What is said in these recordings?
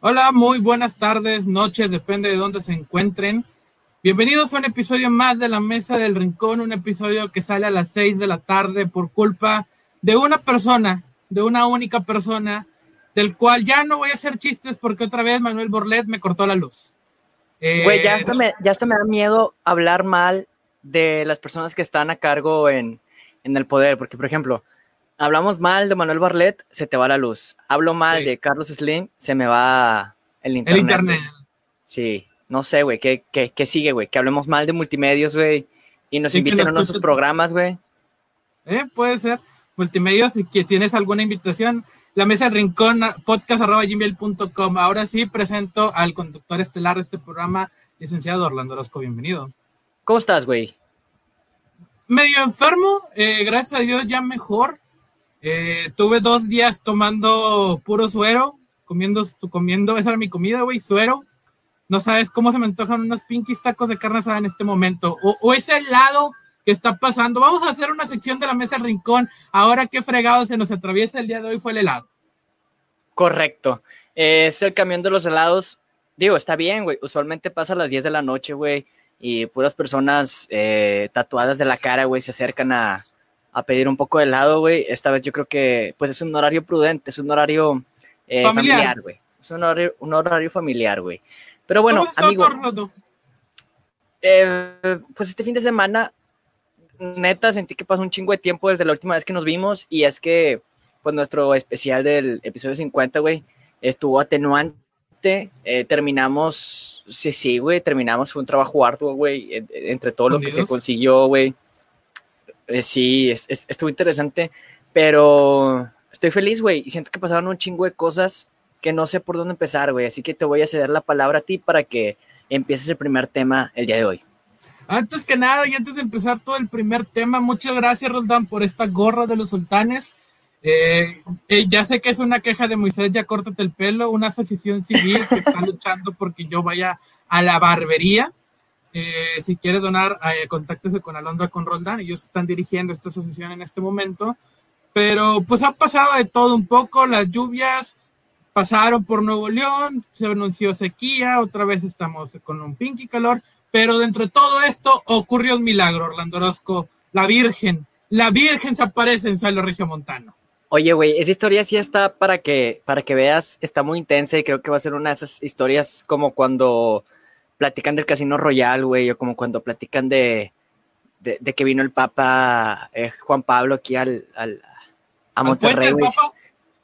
Hola, muy buenas tardes, noches, depende de dónde se encuentren. Bienvenidos a un episodio más de la Mesa del Rincón, un episodio que sale a las 6 de la tarde por culpa de una persona, de una única persona, del cual ya no voy a hacer chistes porque otra vez Manuel Borlet me cortó la luz. Güey, ya, hasta me, ya hasta me da miedo hablar mal de las personas que están a cargo en, en el poder, porque por ejemplo, hablamos mal de Manuel Barlet, se te va la luz. Hablo mal Sí. de Carlos Slim, se me va el internet. El internet. Sí, no sé, güey, ¿qué, qué, qué sigue, güey? Que hablemos mal de multimedios, güey, y nos Sí, inviten a nos nuestros guste- programas, güey. Eh, puede ser. Multimedia, si que tienes alguna invitación, la mesa del rincón, podcast arroba gmail.com. Ahora sí presento al conductor estelar de este programa, licenciado Orlando Orozco. Bienvenido. ¿Cómo estás, güey? Medio enfermo, eh, gracias a Dios ya mejor. Eh, tuve dos días tomando puro suero, comiendo, comiendo, esa era mi comida, güey, suero. No sabes cómo se me antojan unos pinkies tacos de carne asada en este momento. O, o ese helado que está pasando. Vamos a hacer una sección de la mesa del rincón. Ahora qué fregado se nos atraviesa el día de hoy fue el helado. Correcto. Es el camión de los helados. Digo, está bien, güey. Usualmente pasa a las 10 de la noche, güey. Y puras personas eh, tatuadas de la cara, güey, se acercan a, a pedir un poco de helado, güey. Esta vez yo creo que, pues, es un horario prudente, es un horario eh, Familiar. güey. Es un horario, un horario familiar, güey. Pero bueno, ¿Cómo has estado, amigo, eh, pues este fin de semana, neta, sentí que pasó un chingo de tiempo desde la última vez que nos vimos y es que, pues nuestro especial del episodio 50, güey, estuvo atenuante. eh, terminamos, sí, sí, güey, terminamos, fue un trabajo arduo, güey, en- entre todo lo que se consiguió, güey. Eh, sí, es- es- estuvo interesante, pero estoy feliz, güey, y siento que pasaron un chingo de cosas que no sé por dónde empezar, güey, así que te voy a ceder la palabra a ti para que empieces el primer tema el día de hoy. Antes que nada y antes de empezar todo el primer tema, muchas gracias, Roldán, por esta gorra de los sultanes. Eh, eh, ya sé que es una queja de Moisés, ya córtate el pelo, una asociación civil que está luchando porque yo vaya a la barbería. Eh, si quiere donar, eh, contáctese con Alondra con Roldán. Ellos están dirigiendo esta asociación en este momento. Pero pues ha pasado de todo un poco. Las lluvias pasaron por Nuevo León, se anunció sequía, otra vez estamos con un pinky calor. Pero dentro de todo esto ocurrió un milagro, Orlando Orozco. La Virgen, la Virgen se aparece en Salo Regiomontano. Oye, güey, esa historia sí está para que, para que veas, está muy intensa y creo que va a ser una de esas historias como cuando platican del Casino Royal, güey, o como cuando platican de, de, de que vino el Papa eh, Juan Pablo aquí al, al- a ¿Al puente Monterrey, güey.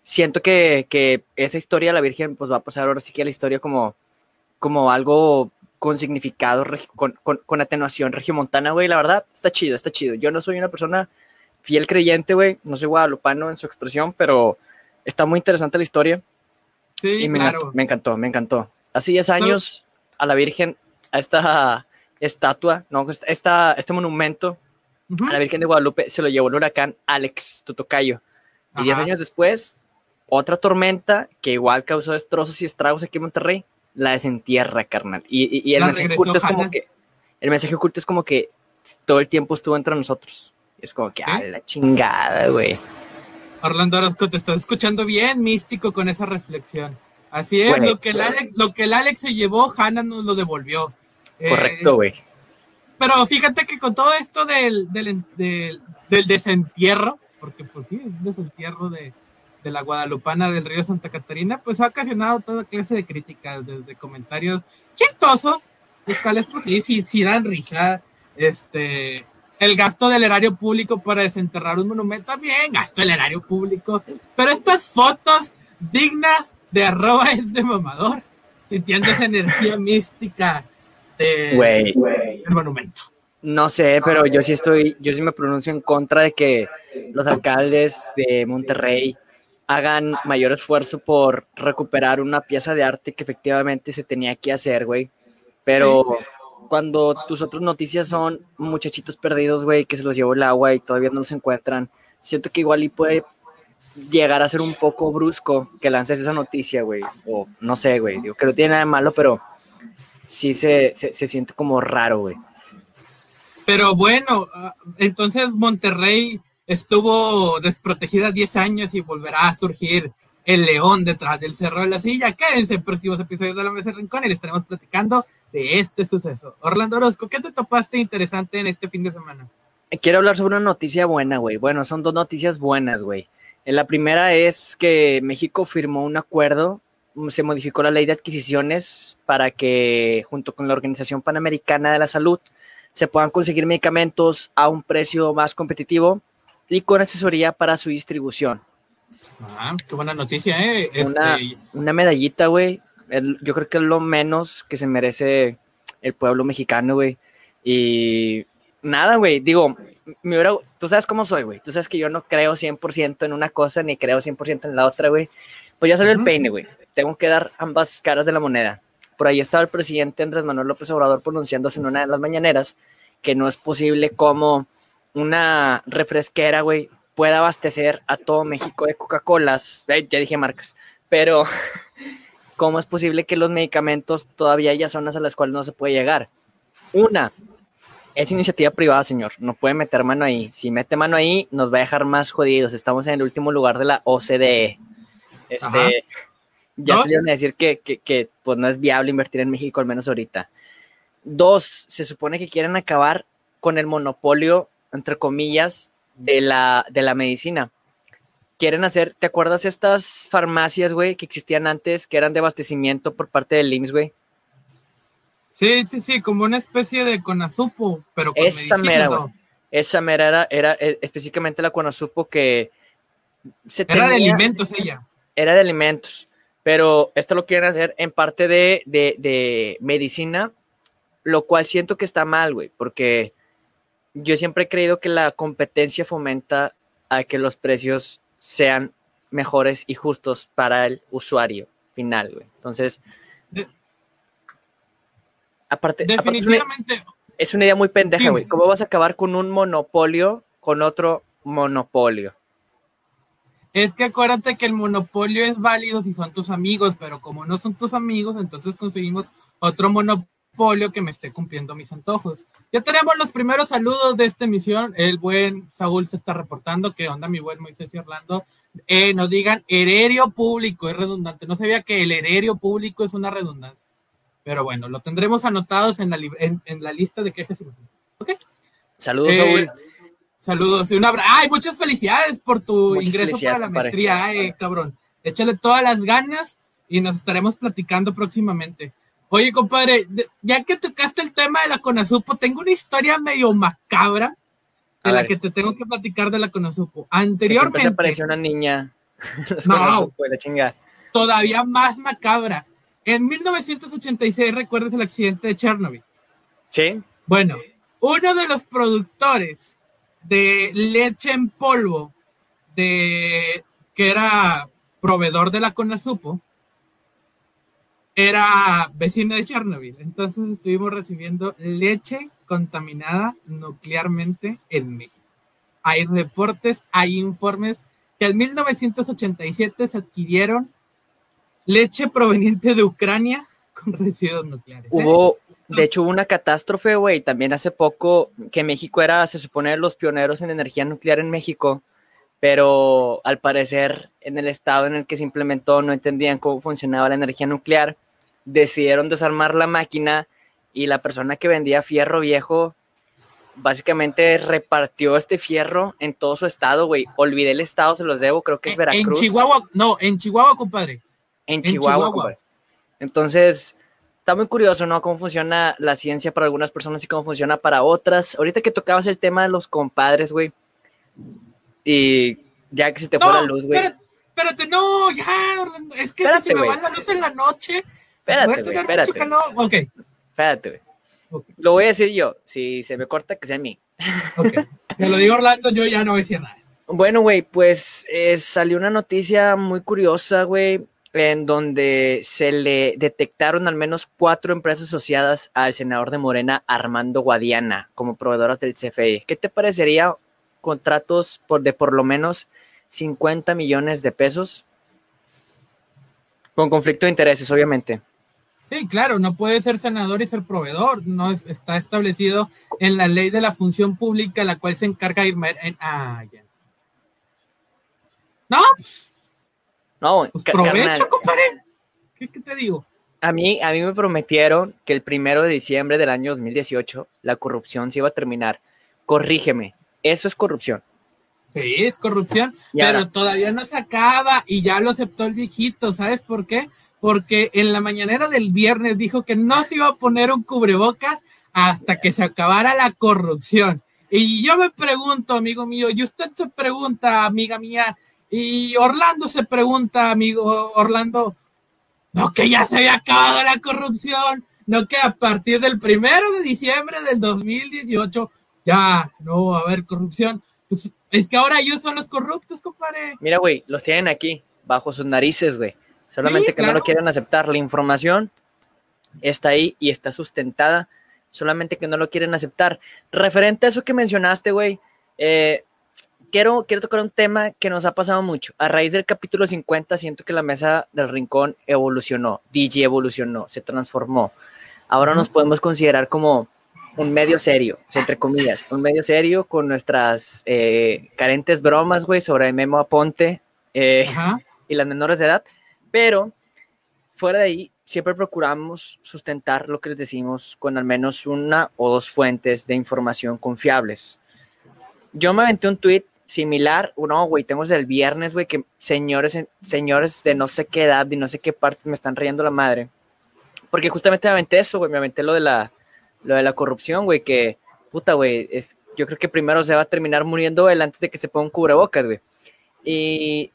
Siento que, que esa historia de la Virgen pues va a pasar ahora sí que a la historia como, como algo con significado, con, con, con atenuación regiomontana, güey, la verdad, está chido, está chido. Yo no soy una persona fiel creyente, güey, no soy guadalupano en su expresión, pero está muy interesante la historia Sí, y me, claro. me encantó, me encantó. Hace 10 años a la Virgen, a esta estatua, no, esta, este monumento a la Virgen de Guadalupe se lo llevó el huracán Alex Tutocayo. Y 10 Ajá. años después, otra tormenta que igual causó destrozos y estragos aquí en Monterrey, la desentierra, carnal. Y, y- y el La mensaje regresó oculto es como que, el mensaje oculto es como que todo el tiempo estuvo entre nosotros. Es como que, ¿Sí? ah, la chingada, güey. Orlando Orozco, te estás escuchando bien místico con esa reflexión. Así es, Güey. lo que, el Alex, lo que el Alex se llevó, Hannah nos lo devolvió. Eh, Correcto, güey. Pero fíjate que con todo esto del, del, del, del desentierro, porque pues sí, es un desentierro de, de la guadalupana del río Santa Catarina, pues ha ocasionado toda clase de críticas, desde comentarios chistosos, los cuales pues sí, sí, sí dan risa, este, el gasto del erario público para desenterrar un monumento, también gasto del erario público, pero estas fotos dignas de arroba es de mamador, sintiendo esa energía mística de- del monumento. No sé, pero yo sí estoy, yo sí me pronuncio en contra de que los alcaldes de Monterrey hagan mayor esfuerzo por recuperar una pieza de arte que efectivamente se tenía que hacer, güey. Pero cuando tus otras noticias son muchachitos perdidos, güey, que se los llevó el agua y todavía no los encuentran, siento que igual y puede llegar a ser un poco brusco que lances esa noticia, güey. O no sé, güey. Digo que no tiene nada de malo, pero sí se, se, se siente como raro, güey. Pero bueno, ah, entonces Monterrey estuvo desprotegida 10 años y volverá a surgir el león detrás del cerro de la silla. Quédense en próximos episodios de la Mesa Rincón y les estaremos platicando de este suceso. Orlando Orozco, ¿qué te topaste interesante en este fin de semana? Quiero hablar sobre una noticia buena, güey. Bueno, son dos noticias buenas, güey. La primera es que México firmó un acuerdo, se modificó la ley de adquisiciones para que, junto con la Organización Panamericana de la Salud, se puedan conseguir medicamentos a un precio más competitivo y con asesoría para su distribución. Ah, qué buena noticia, ¿eh? Una, Este, una medallita, güey. Yo creo que es lo menos que se merece el pueblo mexicano, güey. Y nada, güey. Digo, me hubiera- tú sabes cómo soy, güey. Tú sabes que yo no creo 100% en una cosa ni creo 100% en la otra, güey. Pues ya salió el peine, güey. Tengo que dar ambas caras de la moneda. Por ahí estaba el presidente Andrés Manuel López Obrador pronunciándose en una de las mañaneras que no es posible como una refresquera, güey, pueda abastecer a todo México de Coca-Colas. Ay, ya dije marcas. Pero, ¿cómo es posible que los medicamentos todavía haya zonas a las cuales no se puede llegar? Una, es iniciativa privada, señor. No puede meter mano ahí. Si mete mano ahí, nos va a dejar más jodidos. Estamos en el último lugar de la OCDE. Ajá. Este, ya Dos. salieron a decir que, que, que, pues, no es viable invertir en México, al menos ahorita. Dos, se supone que quieren acabar con el monopolio, entre comillas, de la, de la medicina. Quieren hacer, ¿te acuerdas estas farmacias, güey, que existían antes, que eran de abastecimiento por parte del IMSS, güey? Sí, sí, sí, como una especie de conazupo, pero con Esa medicina, mera, ¿no? güey. Esa mera era, era eh, específicamente la Conosupo que se Era de alimentos ella. era de alimentos, pero esto lo quieren hacer en parte de, de, de medicina, lo cual siento que está mal, güey, porque yo siempre he creído que la competencia fomenta a que los precios sean mejores y justos para el usuario final, güey. Entonces, Aparte, aparte es una- Definitivamente, es una idea muy pendeja, güey. ¿Cómo vas a acabar con un monopolio con otro monopolio? es que acuérdate que el monopolio es válido si son tus amigos, pero como no son tus amigos, entonces conseguimos otro monopolio que me esté cumpliendo mis antojos. Ya tenemos los primeros saludos de esta emisión. El buen Saúl se está reportando. ¿Qué onda, mi buen Moisés y Orlando? Eh, nos digan hererio público, es redundante. No sabía que el hererio público es una redundancia. Pero bueno, lo tendremos anotados en la, en, en la lista de quejas. y ¿Ok? Saludos, Eh. Saludos y un abrazo. ¡Ay, muchas felicidades por tu Muchas ingreso para la compadre. maestría! ¡Ay, cabrón! Échale todas las ganas y nos estaremos platicando próximamente. Oye, compadre, ya que tocaste el tema de la Conasupo, tengo una historia medio macabra de A la ver. que te tengo que platicar de la Conasupo. Anteriormente, apareció una niña. No. la chinga. todavía más macabra. En 1986, recuerdas el accidente de Chernobyl. Sí, Bueno, uno de los productores de leche en polvo, de, que era proveedor de la Conasupo, era vecino de Chernobyl. Entonces estuvimos recibiendo leche contaminada nuclearmente en México. Hay reportes, hay informes que en 1987 se adquirieron leche proveniente de Ucrania con residuos nucleares. ¿eh? hubo, de hecho, hubo una catástrofe, güey, también hace poco, que México era, se supone, los pioneros en energía nuclear en México, pero al parecer, en el estado en el que se implementó, no entendían cómo funcionaba la energía nuclear, decidieron desarmar la máquina y la persona que vendía fierro viejo básicamente repartió este fierro en todo su estado, güey. Olvidé el estado, se los debo, creo que es Veracruz. En Chihuahua, no, en Chihuahua, compadre. En Chihuahua. Entonces, está muy curioso, ¿no? Cómo funciona la ciencia para algunas personas y cómo funciona para otras. Ahorita que tocabas el tema de los compadres, güey. Y ya que se te fue la No, luz, güey. espérate, espérate, no, ya, Orlando, es que Espérate, si se me va la luz en la noche, Espérate, voy a güey, espérate. Ok, Espérate, güey. Lo voy a decir yo. Si se me corta, que sea a mí. ok. Te lo digo Orlando, yo ya no decía nada. Bueno, güey, pues eh, salió una noticia muy curiosa, güey, en donde se le detectaron al menos cuatro empresas asociadas al senador de Morena, Armando Guadiana, como proveedoras del CFE. ¿Qué te parecería contratos por, de por lo menos 50 millones de pesos? Con conflicto de intereses, obviamente. Sí, claro, no puede ser senador y ser proveedor. No es- está establecido en la ley de la función pública, la cual se encarga de ir en. Ah, ya. No, pues, No, Pues provecho, compadre. ¿Qué, qué te digo? a mí, a mí me prometieron que el primero de diciembre del año 2018 la corrupción se iba a terminar. Corrígeme, eso es corrupción. Sí, es corrupción, Y pero ahora- todavía no se acaba y ya lo aceptó el viejito, ¿sabes por qué? Porque en la mañanera del viernes dijo que no se iba a poner un cubrebocas hasta que se acabara la corrupción. Y yo me pregunto, amigo mío, y usted se pregunta, amiga mía, y Orlando se pregunta, amigo Orlando, no que ya se había acabado la corrupción, no que a partir del primero de diciembre del 2018 ya no va a haber corrupción. Pues es que ahora ellos son los corruptos, compadre. Mira, güey, los tienen aquí, bajo sus narices, güey. Solamente Sí, que no lo quieren aceptar. La información está ahí y está sustentada, solamente que no lo quieren aceptar. Referente a eso que mencionaste, güey, eh, quiero, quiero tocar un tema que nos ha pasado mucho. A raíz del capítulo 50, siento que la mesa del rincón evolucionó, DJ evolucionó, se transformó. Ahora nos podemos considerar como un medio serio, entre comillas, un medio serio con nuestras eh, carentes bromas, güey, sobre Memo Aponte eh, y las menores de edad, pero fuera de ahí siempre procuramos sustentar lo que les decimos con al menos una o dos fuentes de información confiables. Yo me aventé un tweet similar, no, güey, tengo desde el viernes, güey, que señores, señores de no sé qué edad y no sé qué parte me están riendo la madre. Porque justamente me aventé eso, güey, me aventé lo de la, lo de la corrupción, güey, que, puta, güey, es, yo creo que primero se va a terminar muriendo él antes de que se ponga un cubrebocas, güey. Y,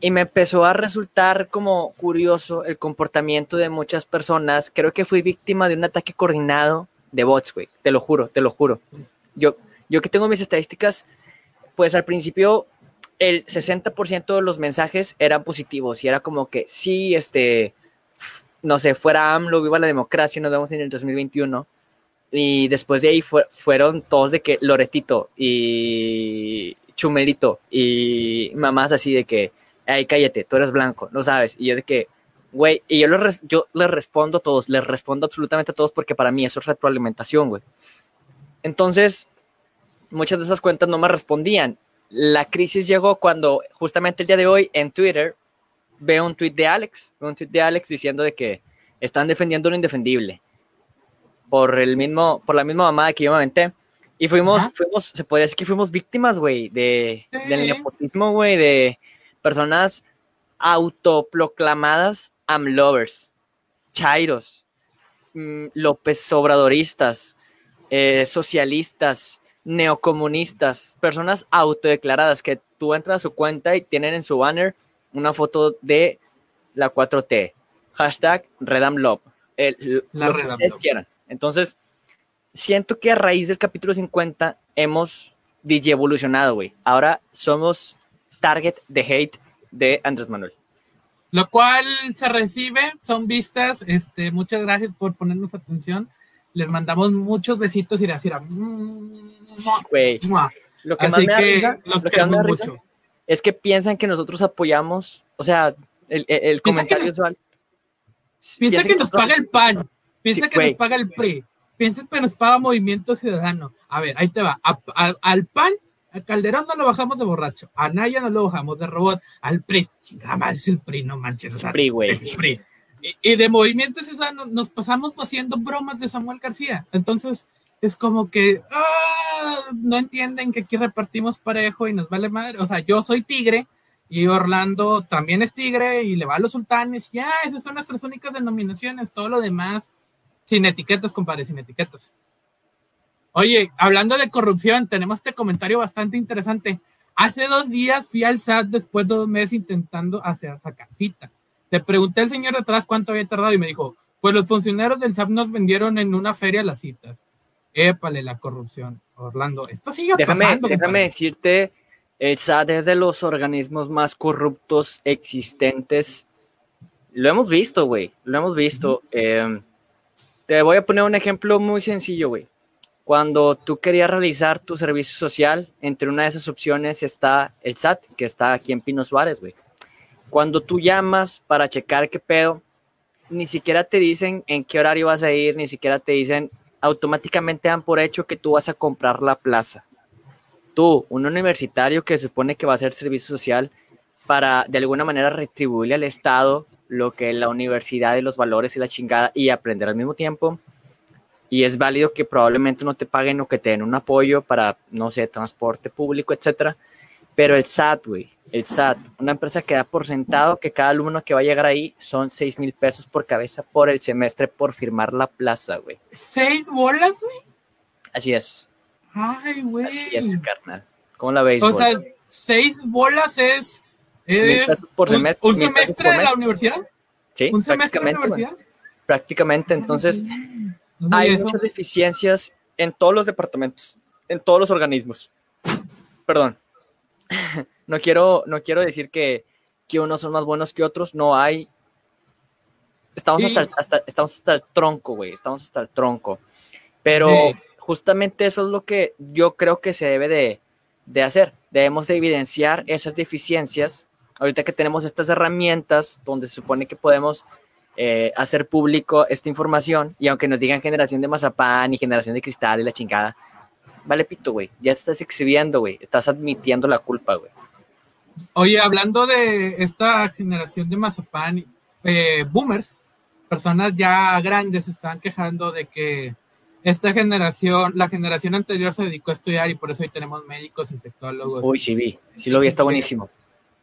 y me empezó a resultar como curioso el comportamiento de muchas personas. Creo que fui víctima de un ataque coordinado de bots, güey. Te lo juro, te lo juro. Yo, yo que tengo mis estadísticas, pues al principio el 60% de los mensajes eran positivos y era como que sí, este, no sé, fuera AMLO, viva la democracia, nos vemos en el 2021. Y después de ahí fue- fueron todos de que Loretito y Chumelito y mamás así de que, ay, cállate, tú eres blanco, no sabes. Y yo de que, güey, y yo, yo les respondo a todos, les respondo absolutamente a todos porque para mí eso es retroalimentación, güey. Entonces, muchas de esas cuentas no me respondían. La crisis llegó cuando justamente el día de hoy en Twitter veo un tweet de Alex, un tweet de Alex diciendo de que están defendiendo lo indefendible por el mismo, por la misma mamada que yo me aventé. Y fuimos, Ajá. fuimos, se podría decir que fuimos víctimas, güey, de, Sí. del nepotismo, güey, de personas autoproclamadas amlovers, chairos, mm, López Obradoristas, eh, socialistas, neocomunistas, personas autodeclaradas que tú entras a su cuenta y tienen en su banner una foto de la 4T. Hashtag RedamLove. Lo que Redam ustedes Love. quieran. Entonces, siento que a raíz del capítulo 50 hemos DJ evolucionado, güey. Ahora somos target de hate de Andrés Manuel. Lo cual se recibe, son vistas. Este, muchas gracias por ponernos atención. Les mandamos muchos besitos y decir Güey, lo que más Así me da que risa- los lo que más me da queremos risa mucho. es que piensan que nosotros apoyamos, o sea, el, el- el comentario usual. Piensa que nos paga el PAN. Piensa Sí, que nos paga el PRI. Piensa que nos paga Movimiento Ciudadano. A ver, ahí te va. A- a- al PAN, a Calderón no lo bajamos de borracho. A Naya no lo bajamos de robot. Al PRI, chingada es el PRI, no manches. sea, PRI, güey. el PRI. Y, de Movimiento Ciudadano nos pasamos haciendo bromas de Samuel García. Entonces, es como que ah, no entienden que aquí repartimos parejo y nos vale madre. O sea, yo soy tigre y Orlando también es tigre y le va a los sultanes. Ya, esas son nuestras únicas denominaciones. Todo lo demás, sin etiquetas, compadre, sin etiquetas. Oye, hablando de corrupción, tenemos este comentario bastante interesante. Hace dos días fui al SAT después de dos meses intentando hacer sacar cita. Le pregunté al señor de atrás cuánto había tardado y me dijo, pues los funcionarios del SAT nos vendieron en una feria las citas. Épale la corrupción, Orlando. Esto sigue Déjame, pasando. déjame compadre. decirte, el SAT es de los organismos más corruptos existentes. Lo hemos visto, güey, lo hemos visto. Eh, te voy a poner un ejemplo muy sencillo, güey. Cuando tú querías realizar tu servicio social, entre una de esas opciones está el SAT, que está aquí en Pino Suárez, güey. Cuando tú llamas para checar qué pedo, ni siquiera te dicen en qué horario vas a ir, ni siquiera te dicen, automáticamente dan por hecho que tú vas a comprar la plaza. Tú, un universitario que supone que va a hacer servicio social, para de alguna manera retribuirle al Estado lo que la universidad y los valores y la chingada y aprender al mismo tiempo. Y es válido que probablemente no te paguen o que te den un apoyo para, no sé, transporte público, etcétera. Pero el SAT, güey, el SAT, una empresa que da por sentado que cada alumno que va a llegar ahí son 6 mil pesos por cabeza por el semestre por firmar la plaza, güey. ¿Seis bolas, güey? Así es. Ay, güey. Así es, carnal. ¿Cómo la veis? O sea, seis bolas es, es por un, semestre, un mil pesos semestre por de mes. la universidad. Sí, Un semestre de la universidad. Prácticamente, entonces hay eso. muchas deficiencias en todos los departamentos, en todos los organismos. Perdón. No quiero, no quiero decir que, que unos son más buenos que otros, no hay. Estamos, hasta, estamos hasta el tronco, güey, estamos hasta el tronco. Pero Sí. justamente eso es lo que yo creo que se debe de, de hacer. Debemos de evidenciar esas deficiencias. Ahorita que tenemos estas herramientas donde se supone que podemos eh, hacer público esta información y aunque nos digan generación de mazapán y generación de cristal y la chingada, vale pito, güey. Ya te estás exhibiendo, güey. Estás admitiendo la culpa, güey. Oye, hablando de esta generación de mazapán, eh, boomers, personas ya grandes estaban quejando de que esta generación, la generación anterior se dedicó a estudiar y por eso hoy tenemos médicos, infectólogos. Uy, sí vi. Sí lo vi, está buenísimo.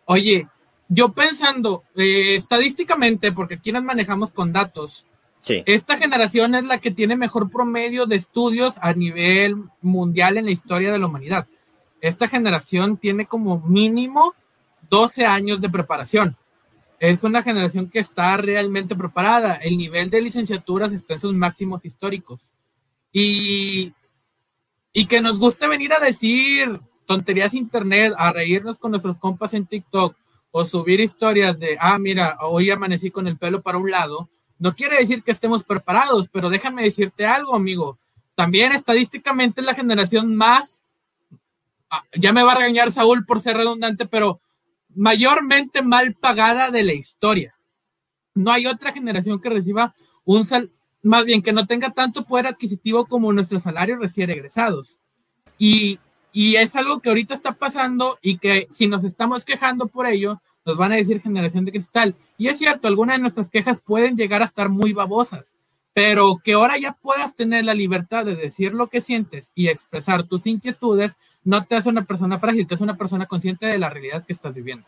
Oye, yo pensando eh, estadísticamente, porque aquí nos manejamos con datos, Sí. esta generación es la que tiene mejor promedio de estudios a nivel mundial en la historia de la humanidad. Esta generación tiene como mínimo 12 años de preparación. Es una generación que está realmente preparada. El nivel de licenciaturas está en sus máximos históricos. Y, y que nos guste venir a decir tonterías internet, a reírnos con nuestros compas en TikTok o subir historias de, ah, mira, hoy amanecí con el pelo para un lado, no quiere decir que estemos preparados, pero déjame decirte algo, amigo. También estadísticamente es la generación más, ah, ya me va a regañar Saúl por ser redundante, pero mayormente mal pagada de la historia. No hay otra generación que reciba un sal, más bien que no tenga tanto poder adquisitivo como nuestros salarios recién egresados. Y, y es algo que ahorita está pasando y que si nos estamos quejando por ello, nos van a decir generación de cristal. Y es cierto, algunas de nuestras quejas pueden llegar a estar muy babosas, pero que ahora ya puedas tener la libertad de decir lo que sientes y expresar tus inquietudes, no te hace una persona frágil, te hace una persona consciente de la realidad que estás viviendo.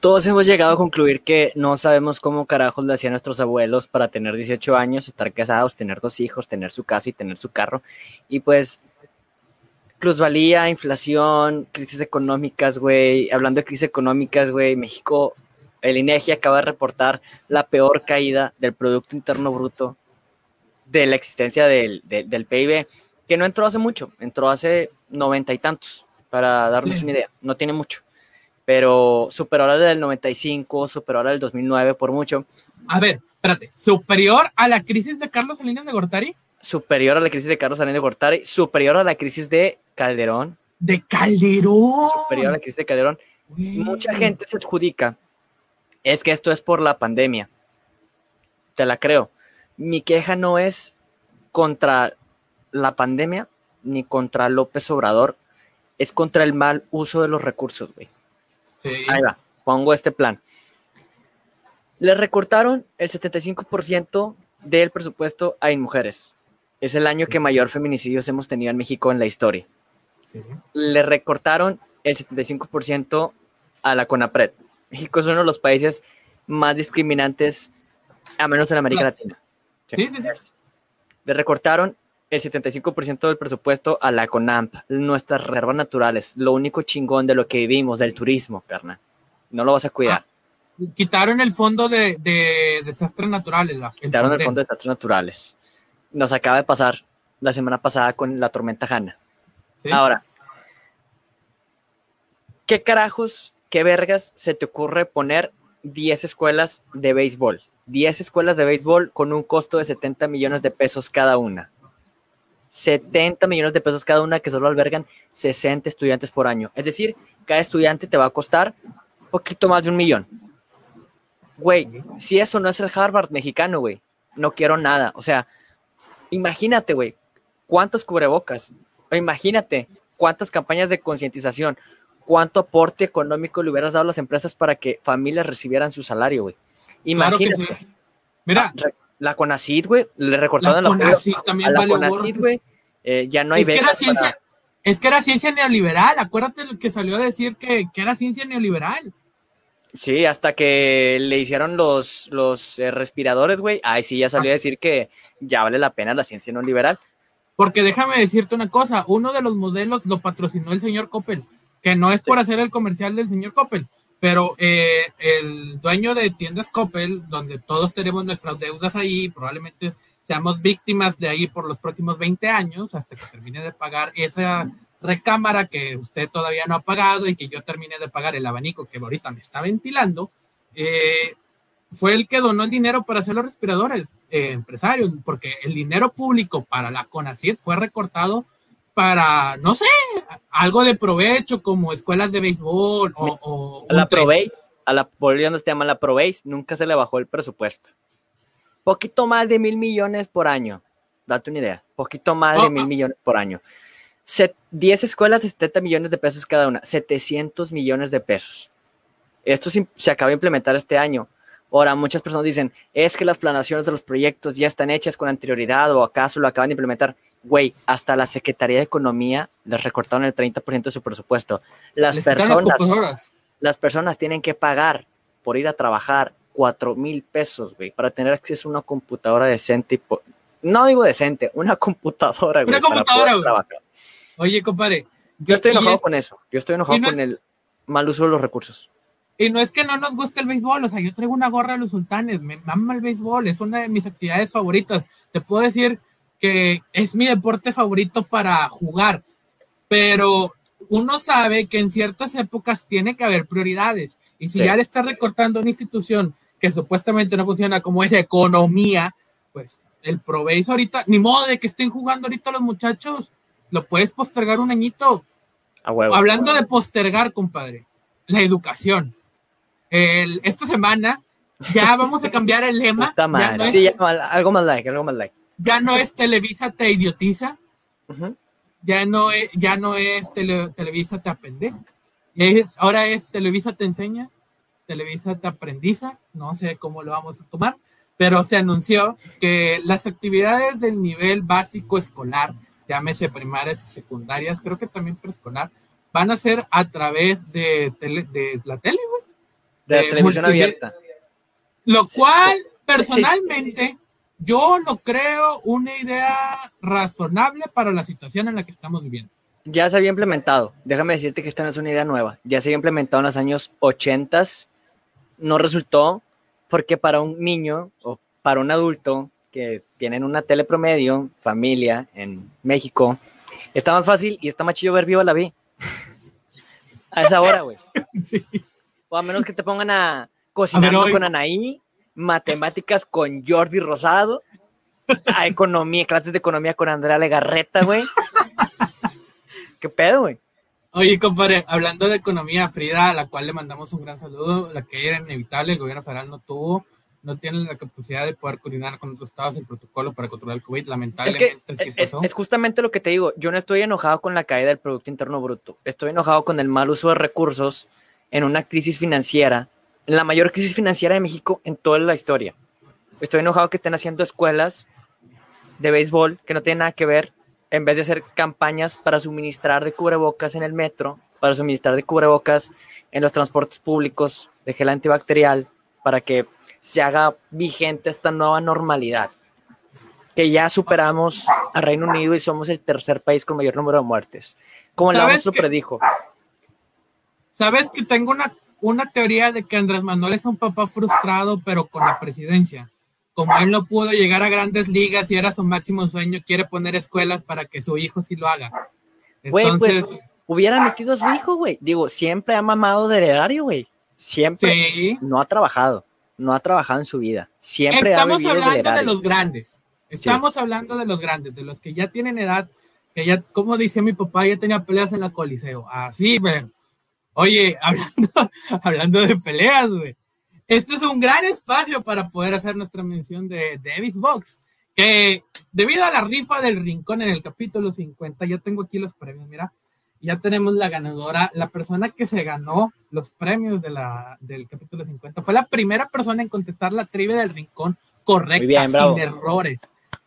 Todos hemos llegado a concluir que no sabemos cómo carajos le hacían nuestros abuelos para tener 18 años, estar casados, tener dos hijos, tener su casa y tener su carro. Y pues, plusvalía, inflación, crisis económicas, güey. Hablando de crisis económicas, güey, México, el INEGI acaba de reportar la peor caída del Producto Interno Bruto de la existencia del, del, del PIB, que no entró hace mucho, entró hace noventa y tantos, para darnos Sí. una idea. No tiene mucho pero superó la del 95, superó la del 2009 por mucho, A ver, espérate, superior a la crisis de Carlos Salinas de Gortari, superior a la crisis de Carlos Salinas de Gortari, superior a la crisis de Calderón, de Calderón. superior a la crisis de Calderón. Mucha gente se adjudica, es que esto es por la pandemia. Te la creo. Mi queja no es contra la pandemia ni contra López Obrador, es contra el mal uso de los recursos, güey. Sí. Ahí va, pongo este plan. Le recortaron el 75% del presupuesto a mujeres. Es el año que mayor feminicidios hemos tenido en México en la historia. Sí. Le recortaron el 75% a la CONAPRED. México es uno de los países más discriminantes, a menos en América. Latina. Sí, sí. Le recortaron el 75% del presupuesto a la CONAMP, nuestras reservas naturales, lo único chingón de lo que vivimos, del turismo, carnal. No lo vas a cuidar. Quitaron el fondo de, de desastres naturales. la- el Quitaron el fondo de desastres naturales. Nos acaba de pasar la semana pasada con la tormenta Hanna. Sí. Ahora, ¿qué carajos, qué vergas se te ocurre poner 10 escuelas de béisbol? 10 escuelas de béisbol con un costo de 70 millones de pesos cada una. 70 millones de pesos cada una que solo albergan 60 estudiantes por año. Es decir, cada estudiante te va a costar un poquito más de un millón. Güey, si eso no es el Harvard mexicano, güey, no quiero nada. O sea, imagínate, güey, cuántos cubrebocas. O imagínate cuántas campañas de concientización, cuánto aporte económico le hubieras dado a las empresas para que familias recibieran su salario, güey. Imagínate. Mira, ah, la CONACID, güey, le recortaron la CONACID también a la CONACID, güey. Eh, ya no hay es que, era ciencia, es que era ciencia neoliberal, acuérdate lo que salió a decir que, que era ciencia neoliberal. Sí, hasta que le hicieron los, los eh, respiradores, güey. Ay, sí, ya salió a decir que ya vale la pena la ciencia no liberal. Porque déjame decirte una cosa, uno de los modelos lo patrocinó el señor Coppel, que no es por hacer el comercial del señor Coppel, pero eh, el dueño de tiendas Coppel, donde todos tenemos nuestras deudas ahí, probablemente seamos víctimas de ahí por los próximos 20 años, hasta que termine de pagar esa recámara que usted todavía no ha pagado y que yo terminé de pagar el abanico que ahorita me está ventilando, eh, fue el que donó el dinero para hacer los respiradores eh, empresarios, porque el dinero público para la CONACYT fue recortado para, no sé, algo de provecho como escuelas de béisbol o... a la ProBase, a la, volviendo al tema, a la ProBase nunca se le bajó el presupuesto. Poquito más de mil millones por año, date una idea, poquito más de oh, mil oh. millones por año. 10 escuelas de 70 millones de pesos cada una, 700 millones de pesos. Esto se acaba de implementar este año. Ahora, muchas personas dicen, es que las planaciones de los proyectos ya están hechas con anterioridad o acaso lo acaban de implementar. Güey, hasta la Secretaría de Economía les recortaron el 30% de su presupuesto. Las personas, las personas tienen que pagar por ir a trabajar 4 mil pesos, güey, para tener acceso a una computadora decente. Y no digo decente, una computadora, güey. Una computadora, güey. Oye, compadre. Yo estoy enojado con eso. Yo estoy enojado con el mal uso de los recursos. Y no es que no nos guste el béisbol, o sea, yo traigo una gorra de los sultanes, me mama el béisbol, es una de mis actividades favoritas. Te puedo decir que es mi deporte favorito para jugar, pero uno sabe que en ciertas épocas tiene que haber prioridades. Y si ya le está recortando una institución que supuestamente no funciona como es economía, pues el proveéis ahorita, ni modo de que estén jugando ahorita los muchachos lo puedes postergar un añito. Hablando de postergar, compadre, la educación. esta semana ya vamos a cambiar el lema. sí, algo más like, algo más like. Ya no es Televisa te idiotiza. Ya no es, ya no es Televisa te aprende. ahora es Televisa te enseña, Televisa te aprendiza. No sé cómo lo vamos a tomar, pero se anunció que las actividades del nivel básico escolar llámese primarias y secundarias, creo que también preescolar, van a ser a través de, de la tele, güey. De, la televisión abierta. Lo cual, personalmente, yo lo creo una idea razonable para la situación en la que estamos viviendo. Ya se había implementado, déjame decirte que esta no es una idea nueva, ya se había implementado en los años 80, no resultó porque para un niño o para un adulto que tienen una tele promedio, familia en México, está más fácil y está más chido ver Viva la Vi. a esa hora, güey. O a menos que te pongan a cocinando con Anaí, matemáticas con Jordi Rosado, a economía, clases de economía con Andrea Legarreta, güey. ¿Qué pedo, güey? Oye, compadre, hablando de economía, Frida, a la cual le mandamos un gran saludo, la que era inevitable, el gobierno federal no tuvo no tienen la capacidad de poder coordinar con otros estados el protocolo para controlar el COVID, lamentablemente. Es, es, justamente lo que te digo, yo no estoy enojado con la caída del Producto Interno Bruto, estoy enojado con el mal uso de recursos en una crisis financiera, la mayor crisis financiera de México en toda la historia. Estoy enojado que estén haciendo escuelas de béisbol que no tienen nada que ver, en vez de hacer campañas para suministrar de cubrebocas en el metro, para suministrar de cubrebocas en los transportes públicos, de gel antibacterial, para que se haga vigente esta nueva normalidad. Que ya superamos a Reino Unido y somos el tercer país con mayor número de muertes. Como el lo predijo. Sabes que tengo una, una teoría de que Andrés Manuel es un papá frustrado, pero con la presidencia. Como él no pudo llegar a grandes ligas y era su máximo sueño, quiere poner escuelas para que su hijo sí lo haga. Entonces, pues, hubiera metido a su hijo, güey. Digo, siempre ha mamado de erario, güey. Siempre no ha trabajado no ha trabajado en su vida. Siempre Estamos hablando de los grandes. Estamos hablando de los grandes, de los que ya tienen edad, que ya, como dice mi papá, ya tenía peleas en la Coliseo. Así, pero. Oye, hablando, hablando de peleas, güey. Este es un gran espacio para poder hacer nuestra mención de Davis Box, que debido a la rifa del rincón en el capítulo 50, ya tengo aquí los premios, mira, ya tenemos la ganadora, la persona que se ganó los premios de la, del capítulo 50. Fue la primera persona en contestar la trivia del rincón correcta, sin errores.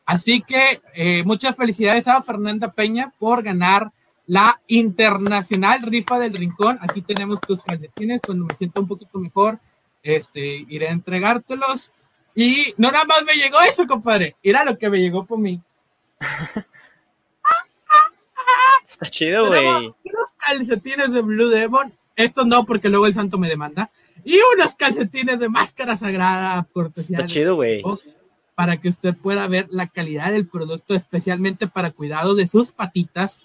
Así que eh, muchas felicidades a Fernanda Peña por ganar la internacional rifa del rincón. Aquí tenemos tus calcetines. Cuando me siento un poquito mejor, este, iré a entregártelos. Y no nada más me llegó eso, compadre. Era lo que me llegó por mí. Está chido, güey. Unos calcetines de Blue Demon. Esto no, porque luego el santo me demanda. Y unos calcetines de máscara sagrada. Está chido, güey. Para que usted pueda ver la calidad del producto, especialmente para cuidado de sus patitas.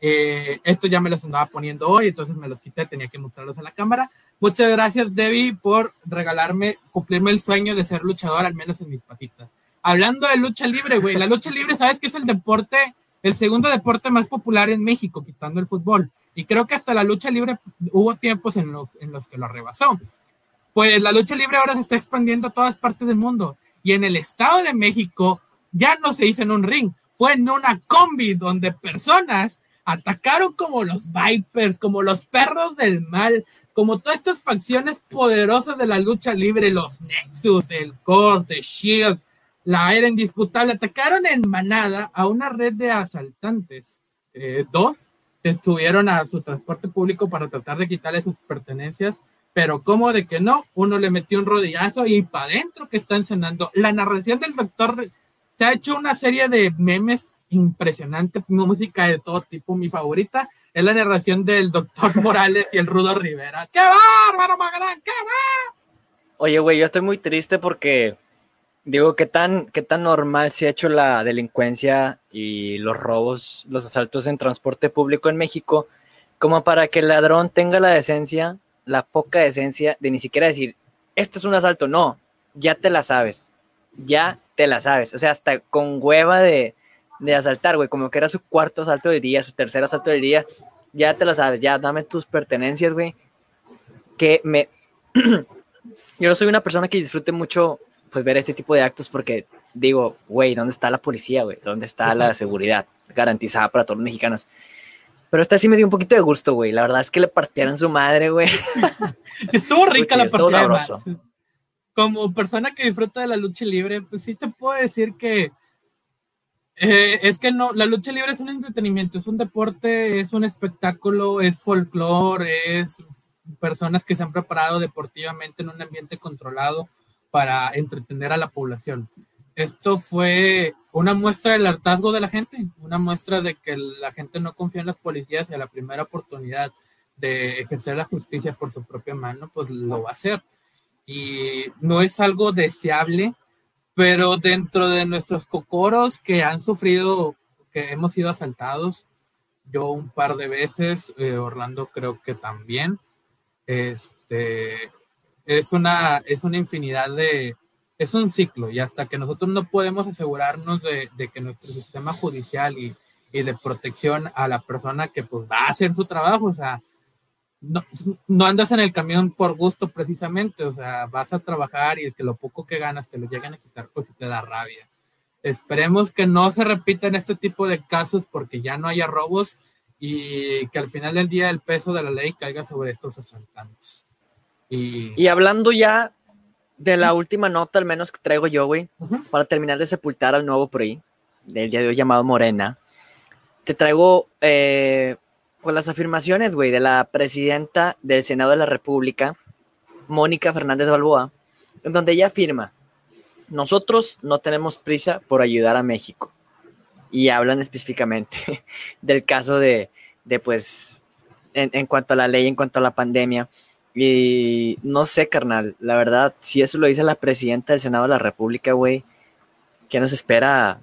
Eh, esto ya me los andaba poniendo hoy, entonces me los quité, tenía que mostrarlos a la cámara. Muchas gracias, Debbie, por regalarme, cumplirme el sueño de ser luchador, al menos en mis patitas. Hablando de lucha libre, güey, la lucha libre, ¿sabes qué es el deporte el segundo deporte más popular en México, quitando el fútbol. Y creo que hasta la lucha libre hubo tiempos en, en los que lo rebasó. Pues la lucha libre ahora se está expandiendo a todas partes del mundo. Y en el Estado de México ya no se hizo en un ring, fue en una combi donde personas atacaron como los Vipers, como los perros del mal, como todas estas facciones poderosas de la lucha libre, los Nexus, el Core, The Shield, la era indisputable. Atacaron en manada a una red de asaltantes, eh, dos, estuvieron a su transporte público para tratar de quitarle sus pertenencias, pero como de que no, uno le metió un rodillazo y para adentro que están cenando. La narración del doctor se ha hecho una serie de memes impresionante, música de todo tipo. Mi favorita es la narración del doctor Morales y el Rudo Rivera. ¡Qué bárbaro, Magrán! ¡Qué! Oye, güey, yo estoy muy triste porque Digo, ¿qué tan, ¿qué tan normal se ha hecho la delincuencia y los robos, los asaltos en transporte público en México, como para que el ladrón tenga la decencia, la poca decencia de ni siquiera decir, este es un asalto? No, ya te la sabes, ya te la sabes. O sea, hasta con hueva de, de asaltar, güey, como que era su cuarto asalto del día, su tercer asalto del día, ya te la sabes, ya dame tus pertenencias, güey. Que me... Yo no soy una persona que disfrute mucho pues ver este tipo de actos porque digo, güey, ¿dónde está la policía, güey? ¿Dónde está la seguridad garantizada para todos los mexicanos? Pero esta sí me dio un poquito de gusto, güey. La verdad es que le partieron su madre, güey. Estuvo rica la partida. Como persona que disfruta de la lucha libre, pues sí te puedo decir que eh, es que no, la lucha libre es un entretenimiento, es un deporte, es un espectáculo, es folclore, es personas que se han preparado deportivamente en un ambiente controlado para entretener a la población. Esto fue una muestra del hartazgo de la gente, una muestra de que la gente no confía en las policías y a la primera oportunidad de ejercer la justicia por su propia mano, pues lo va a hacer. Y no es algo deseable, pero dentro de nuestros cocoros que han sufrido, que hemos sido asaltados, yo un par de veces, eh, Orlando creo que también, este, es una, es una infinidad de, es un ciclo y hasta que nosotros no podemos asegurarnos de, que nuestro sistema judicial y, de protección a la persona que pues va a hacer su trabajo, o sea, no, no, andas en el camión por gusto precisamente, o sea, vas a trabajar y que lo poco que ganas te lo lleguen a quitar, pues te da rabia. Esperemos que no se repitan este tipo de casos porque ya no haya robos y que al final del día el peso de la ley caiga sobre estos asaltantes. Y... hablando ya de la última nota, al menos que traigo yo, güey, para terminar de sepultar al nuevo ahí, del día de hoy llamado Morena, te traigo eh, pues las afirmaciones, güey, de la presidenta del Senado de la República, Mónica Fernández Balboa, en donde ella afirma, nosotros no tenemos prisa por ayudar a México. Y hablan específicamente del caso de, de pues, en, en cuanto a la ley, en cuanto a la pandemia, y no sé, carnal, la verdad, si eso lo dice la presidenta del Senado de la República, güey, ¿qué nos espera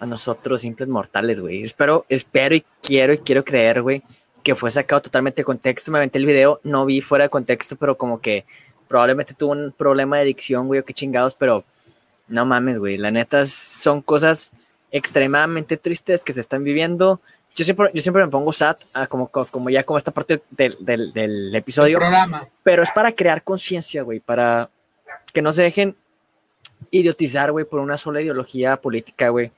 a nosotros, simples mortales, güey? Espero, espero y quiero y quiero creer, güey, que fue sacado totalmente de contexto. Me aventé el video, no vi fuera de contexto, pero como que probablemente tuvo un problema de dicción, güey, o qué chingados, pero no mames, güey, la neta son cosas extremadamente tristes que se están viviendo yo siempre, yo siempre me pongo SAT, ah, como, como ya como esta parte del, del, del episodio. programa. Pero es para crear conciencia, güey, para que no se dejen idiotizar, güey, por una sola ideología política, güey.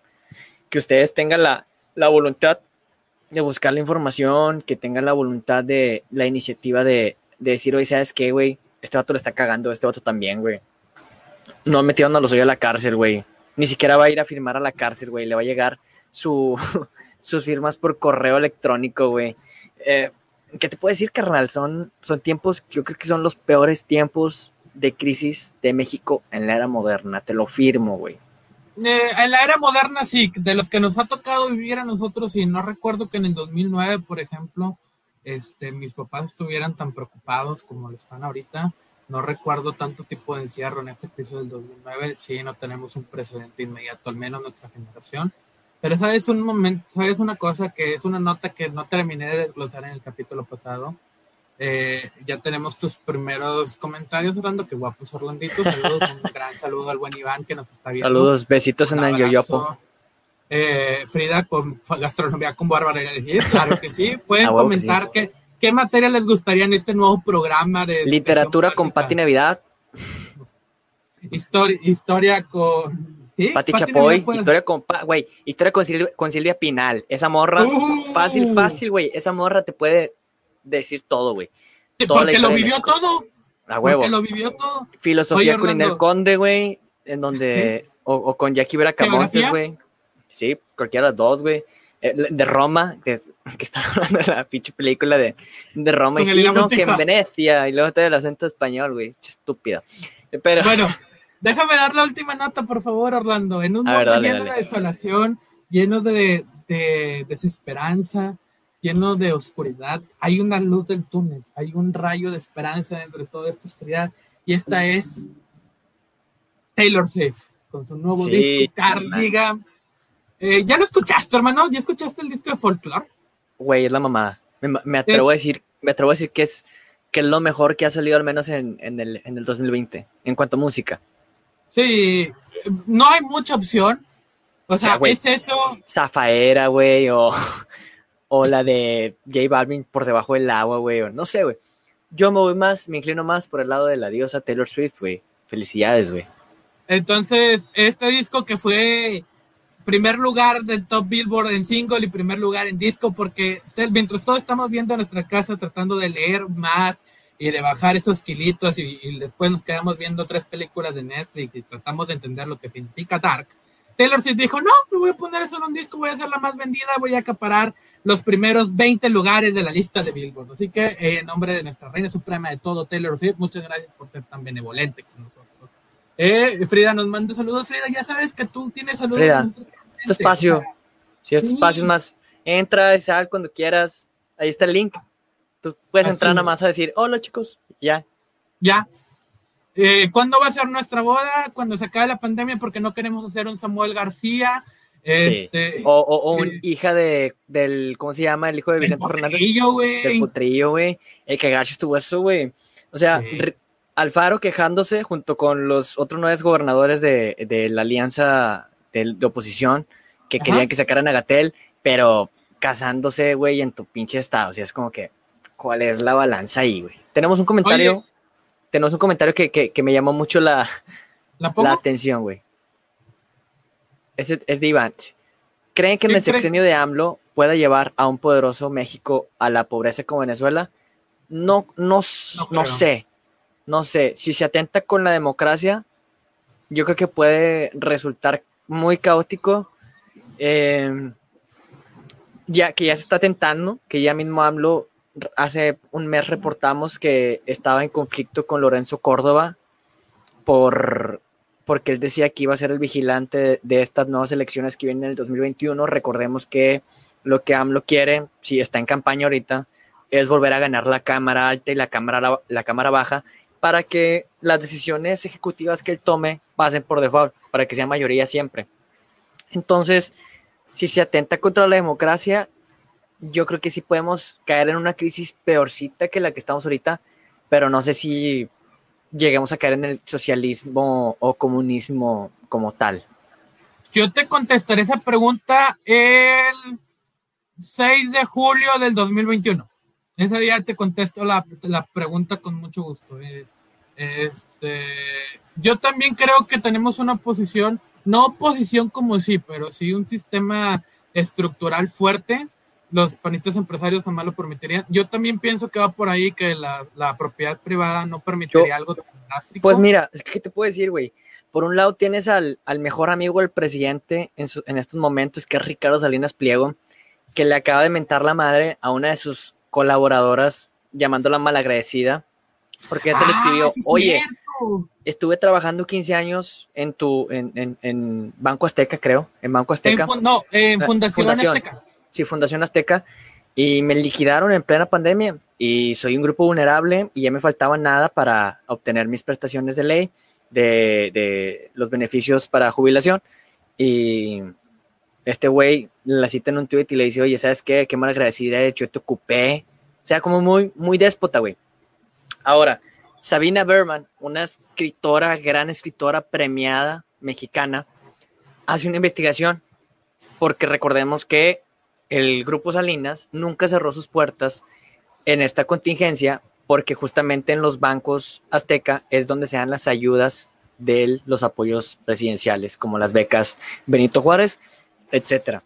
Que ustedes tengan la, la voluntad de buscar la información, que tengan la voluntad de la iniciativa de, de decir, oye, ¿sabes qué, güey? Este vato le está cagando, este vato también, güey. No metieron a los hoyos a la cárcel, güey. Ni siquiera va a ir a firmar a la cárcel, güey. Le va a llegar su, sus firmas por correo electrónico, güey. Eh, ¿Qué te puedo decir, carnal? Son, son tiempos, yo creo que son los peores tiempos de crisis de México en la era moderna. Te lo firmo, güey. Eh, en la era moderna, sí, de los que nos ha tocado vivir a nosotros, y no recuerdo que en el 2009, por ejemplo, este, mis papás estuvieran tan preocupados como lo están ahorita. No recuerdo tanto tipo de encierro en este crisis del 2009. Sí, no tenemos un precedente inmediato, al menos nuestra generación. Pero esa es un momento, es una cosa que es una nota que no terminé de desglosar en el capítulo pasado. Eh, ya tenemos tus primeros comentarios, Orlando. Qué guapos, Orlandito. Saludos, un gran saludo al buen Iván que nos está viendo. Saludos, besitos en el yoyopo. Eh, Frida con gastronomía con Bárbara claro que sí. Pueden comentar qué materia les gustaría en este nuevo programa de literatura con Pati Navidad. Historia, historia con Pati, Chapoy, historia con, güey, historia con Silvia, con Silvia Pinal. Esa morra, uh. fácil, fácil, güey. Esa morra te puede decir todo, güey. porque lo vivió todo. A huevo. Porque lo vivió todo. Filosofía con Inel Conde, güey, en donde, o, con Jackie Vera Camontes, güey. Sí, cualquiera de las dos, güey. Eh, de Roma, que, que está hablando de la pinche película de, de Roma, y sí, no, que en Venecia, y luego te el acento español, güey, estúpida. Pero... Bueno, déjame dar la última nota, por favor, Orlando. En un mundo lleno de desolación, lleno de, de desesperanza, lleno de oscuridad, hay una luz del túnel, hay un rayo de esperanza dentro de toda esta oscuridad, y esta es Taylor Swift, con su nuevo disco Cardigan. Eh, ¿Ya lo escuchaste, hermano? ¿Ya escuchaste el disco de Folklore? Güey, es la mamada. Me, atrevo a decir, me atrevo a decir que es, que es lo mejor que ha salido al menos en, el, en el 2020, en cuanto a música. Sí, no hay mucha opción. O sea, es eso. Zafaera, güey, o o la de J Balvin por debajo del agua, güey, no sé, güey. Yo me voy más, me inclino más por el lado de la diosa Taylor Swift, güey. Felicidades, güey. Entonces, este disco que fue primer lugar del top Billboard en single y primer lugar en disco, porque mientras todos estamos viendo en nuestra casa tratando de leer más y de bajar esos kilitos y, y, después nos quedamos viendo tres películas de Netflix y tratamos de entender lo que significa Dark. Taylor Swift dijo, no, me voy a poner eso en un disco, voy a ser la más vendida, voy a acaparar los primeros 20 lugares de la lista de Billboard. Así que eh, en nombre de nuestra reina suprema de todo, Taylor Swift, muchas gracias por ser tan benevolente con nosotros. Eh, Frida nos manda saludos. Frida, ya sabes que tú tienes saludos. Frida, tu espacio. Si este espacio es más, entra y sal cuando quieras. Ahí está el link. Tú puedes entrar nada más a decir, hola chicos, ya. Ya. Eh, ¿Cuándo va a ser nuestra boda? Cuando se acabe la pandemia, porque no queremos hacer un Samuel García este, O, o, un eh, hija de, del, ¿cómo se llama? El hijo de Vicente Fernández. Del potrillo, güey. El que gacho estuvo eso, güey. O sea, Alfaro quejándose junto con los otros nueve gobernadores de, de la alianza de, oposición que querían que sacaran a Gatel, pero casándose, güey, en tu pinche estado. O sea, es como que, ¿cuál es la balanza ahí, güey? Tenemos un comentario, tenemos un comentario que, que, que me llamó mucho la, ¿La, la atención, güey es, es de Iván. ¿Creen que en el sexenio de AMLO pueda llevar a un poderoso México a la pobreza como Venezuela? No, no, no, sé. No sé. Si se atenta con la democracia, yo creo que puede resultar muy caótico. Em, ya que ya se está tentando, que ya mismo AMLO hace un mes reportamos que estaba en conflicto con Lorenzo Córdoba por porque él decía que iba a ser el vigilante de, estas nuevas elecciones que vienen en el 2021. Recordemos que lo que AMLO quiere, si está en campaña ahorita, es volver a ganar la Cámara Alta y la Cámara, la, cámara Baja para que las decisiones ejecutivas que él tome pasen por default, para que sea mayoría siempre. Entonces, si se atenta contra la democracia, yo creo que sí podemos caer en una crisis peorcita que la que estamos ahorita, pero no sé si lleguemos a caer en el socialismo o comunismo como tal? Yo te contestaré esa pregunta el 6 de julio del 2021. Ese día te contesto la, la pregunta con mucho gusto. Eh, este, yo también creo que tenemos una posición, no oposición como sí, pero sí un sistema estructural fuerte los panistas empresarios jamás lo permitirían. Yo también pienso que va por ahí que la, la propiedad privada no permitiría algo tan drástico. Pues mira, es que ¿qué te puedo decir, güey? Por un lado tienes al, al mejor amigo del presidente en, su, en estos momentos, que es Ricardo Salinas Pliego, que le acaba de mentar la madre a una de sus colaboradoras llamándola malagradecida, porque ya te le Ah, escribió, sí es oye, cierto. estuve trabajando 15 años en tu, en, en, en Banco Azteca, creo, en Banco En Azteca. fun- no, en Ah, Fundación, Fundación. Azteca. Sí, Fundación Azteca, y me liquidaron en plena pandemia y soy un grupo vulnerable y ya me faltaba nada para obtener mis prestaciones de ley, de, de los beneficios para jubilación. Y este güey la cita en un tweet y le dice, oye, ¿sabes qué? Qué mal agradecida eres, yo te ocupé. O sea, como muy, muy déspota, güey. Ahora, Sabina Berman, una escritora, gran escritora premiada mexicana, hace una investigación porque recordemos que el grupo Salinas nunca cerró sus puertas en esta contingencia porque justamente en los bancos azteca es donde se dan las ayudas de los apoyos presidenciales, como las becas Benito Juárez, etcétera.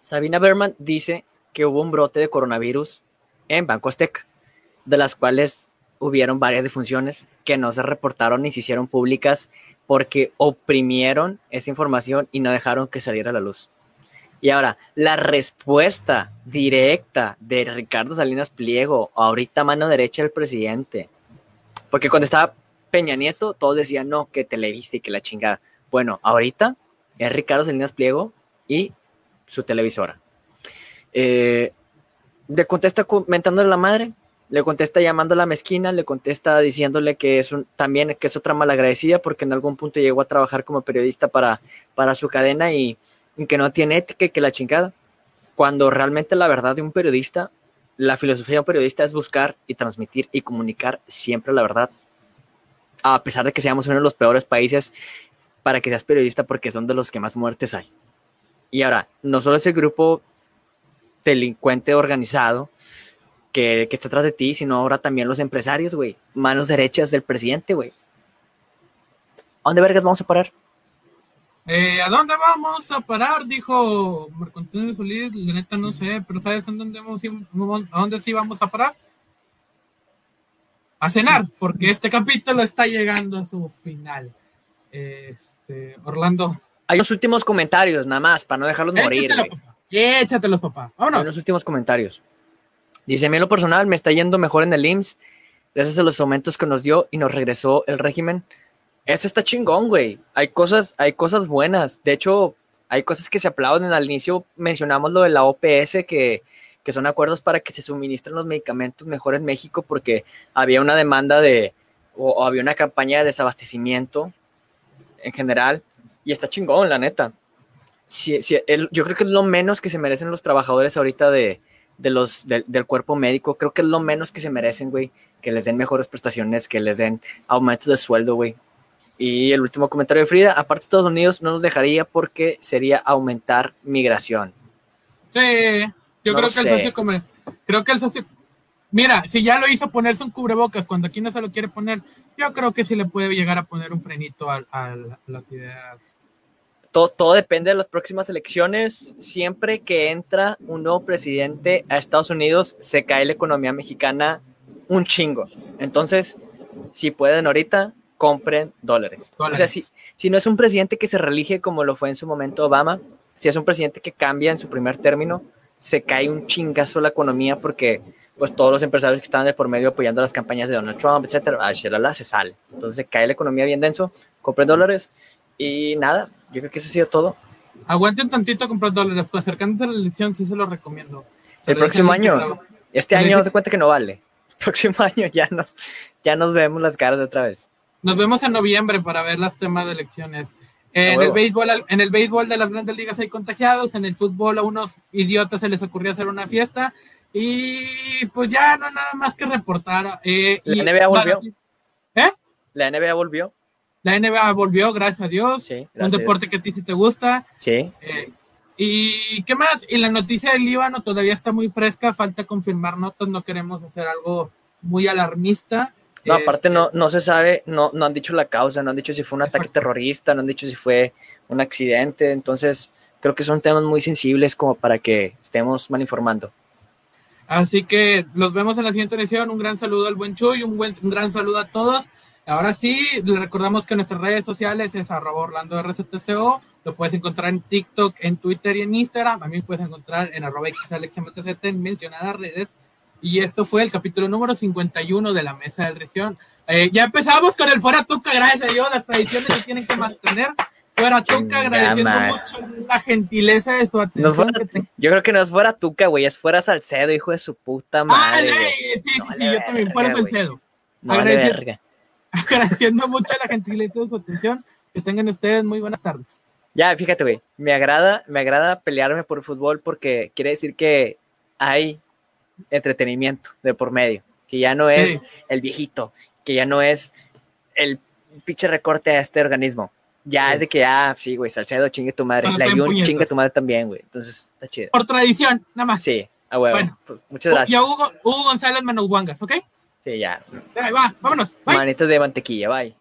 Sabina Berman dice que hubo un brote de coronavirus en Banco Azteca, de las cuales hubieron varias defunciones que no se reportaron ni se hicieron públicas porque oprimieron esa información y no dejaron que saliera a la luz. Y ahora, la respuesta directa de Ricardo Salinas Pliego, ahorita mano derecha del presidente, porque cuando estaba Peña Nieto, todos decían, no, que Televisa y que la chingada. Bueno, ahorita es Ricardo Salinas Pliego y su televisora. Eh, le contesta comentándole la madre, le contesta llamándola mezquina, le contesta diciéndole que es un, también que es otra malagradecida porque en algún punto llegó a trabajar como periodista para, para su cadena y que no tiene ética que la chingada. Cuando realmente la verdad de un periodista, la filosofía de un periodista es buscar y transmitir y comunicar siempre la verdad. A pesar de que seamos uno de los peores países para que seas periodista porque son de los que más muertes hay. Y ahora, no solo ese grupo delincuente organizado que, que está atrás de ti, sino ahora también los empresarios, güey. Manos derechas del presidente, güey. ¿A dónde vergas vamos a parar? Eh, ¿A dónde vamos a parar? Dijo Marco Antonio Solís. La neta no sé, pero ¿sabes a dónde, vamos, a dónde sí vamos a parar? A cenar, porque este capítulo está llegando a su final. Este, Orlando. Hay unos últimos comentarios, nada más, para no dejarlos morir, papá. Échatelos, papá. Hay Vámonos. unos últimos comentarios. Dice, a mí en lo personal me está yendo mejor en el IMSS gracias a los aumentos que nos dio y nos regresó el régimen. Eso está chingón, güey. Hay cosas, hay cosas buenas. De hecho, hay cosas que se aplauden. Al inicio mencionamos lo de la OPS, que, que son acuerdos para que se suministren los medicamentos mejor en México, porque había una demanda de, o, había una campaña de desabastecimiento en general. Y está chingón, la neta. Yo creo que es lo menos que se merecen los trabajadores ahorita de, de los, del cuerpo médico. Creo que es lo menos que se merecen, güey. Que les den mejores prestaciones, que les den aumentos de sueldo, güey. Y el último comentario de Frida, aparte Estados Unidos no nos dejaría porque sería aumentar migración. Sí, yo No creo que el socio Creo que el socio. Mira, si ya lo hizo ponerse un cubrebocas cuando aquí no se lo quiere poner, yo creo que sí le puede llegar a poner un frenito a, a las ideas. Todo, todo depende de las próximas elecciones. Siempre que entra un nuevo presidente a Estados Unidos, se cae la economía mexicana un chingo. Entonces, si pueden ahorita, compren dólares. O sea, si, si no es un presidente que se reelige como lo fue en su momento Obama, si es un presidente que cambia en su primer término, se cae un chingazo la economía porque pues todos los empresarios que estaban de por medio apoyando las campañas de Donald Trump, etcétera, shalala, se sale. Entonces se cae la economía bien denso, compren dólares y nada, yo creo que eso ha sido todo. Aguante un tantito a comprar dólares, pues acercándose a la elección sí se lo recomiendo. Se El próximo año. Este año dice- se cuenta que no vale. El próximo año ya nos, ya nos vemos las caras de otra vez. Nos vemos en noviembre para ver los temas de elecciones. Eh, en, el béisbol, en el béisbol de las grandes ligas hay contagiados, en el fútbol a unos idiotas se les ocurrió hacer una fiesta y pues ya no nada más que reportar. eh, La y- NBA volvió. ¿Eh? La NBA volvió. La NBA volvió, gracias a Dios. Sí, un gracias. deporte que a ti sí te gusta. Sí. Eh, ¿Y qué más? Y la noticia del Líbano todavía está muy fresca, falta confirmar notas, no queremos hacer algo muy alarmista. No, aparte Este, no, no se sabe, no, no han dicho la causa, no han dicho si fue un ataque Exacto. terrorista, no han dicho si fue un accidente, entonces creo que son temas muy sensibles como para que estemos mal informando. Así que los vemos en la siguiente edición. Un gran saludo al buen Chuy, un, buen, un gran saludo a todos. Ahora sí, les recordamos que nuestras redes sociales es arroba Orlando RCTCO. Lo puedes encontrar en TikTok, en Twitter y en Instagram. También puedes encontrar en arroba XAlexMTZ en mencionadas redes. Y esto fue el capítulo número 51 de la Mesa de Región. Eh, ya empezamos con el Fuera Tuca, gracias a Dios, las tradiciones se tienen que mantener. Fuera Tuca, agradeciendo mucho la gentileza de su atención. yo creo que no es fuera Tuca, güey, es fuera Salcedo, hijo de su puta madre. Ah, sí, sí, sí, yo también, fuera Salcedo. Agradeciendo, agradeciendo mucho la gentileza de su atención. Que tengan ustedes muy buenas tardes. Ya, fíjate, güey, me agrada, me agrada pelearme por el fútbol porque quiere decir que hay entretenimiento de por medio, que ya no es el viejito, que ya no es el pinche recorte a este organismo. Ya es de que, ah, sí, güey, Salcedo, chingue tu madre. La Yun, chingue tu madre también, güey. Entonces, está chido. Por tradición, nada más. Sí, a huevo. Bueno, pues, muchas gracias. Ya Hugo, Hugo González Manoguangas, ¿ok? Sí, ya. Ahí va, vámonos. Manitas de mantequilla, bye.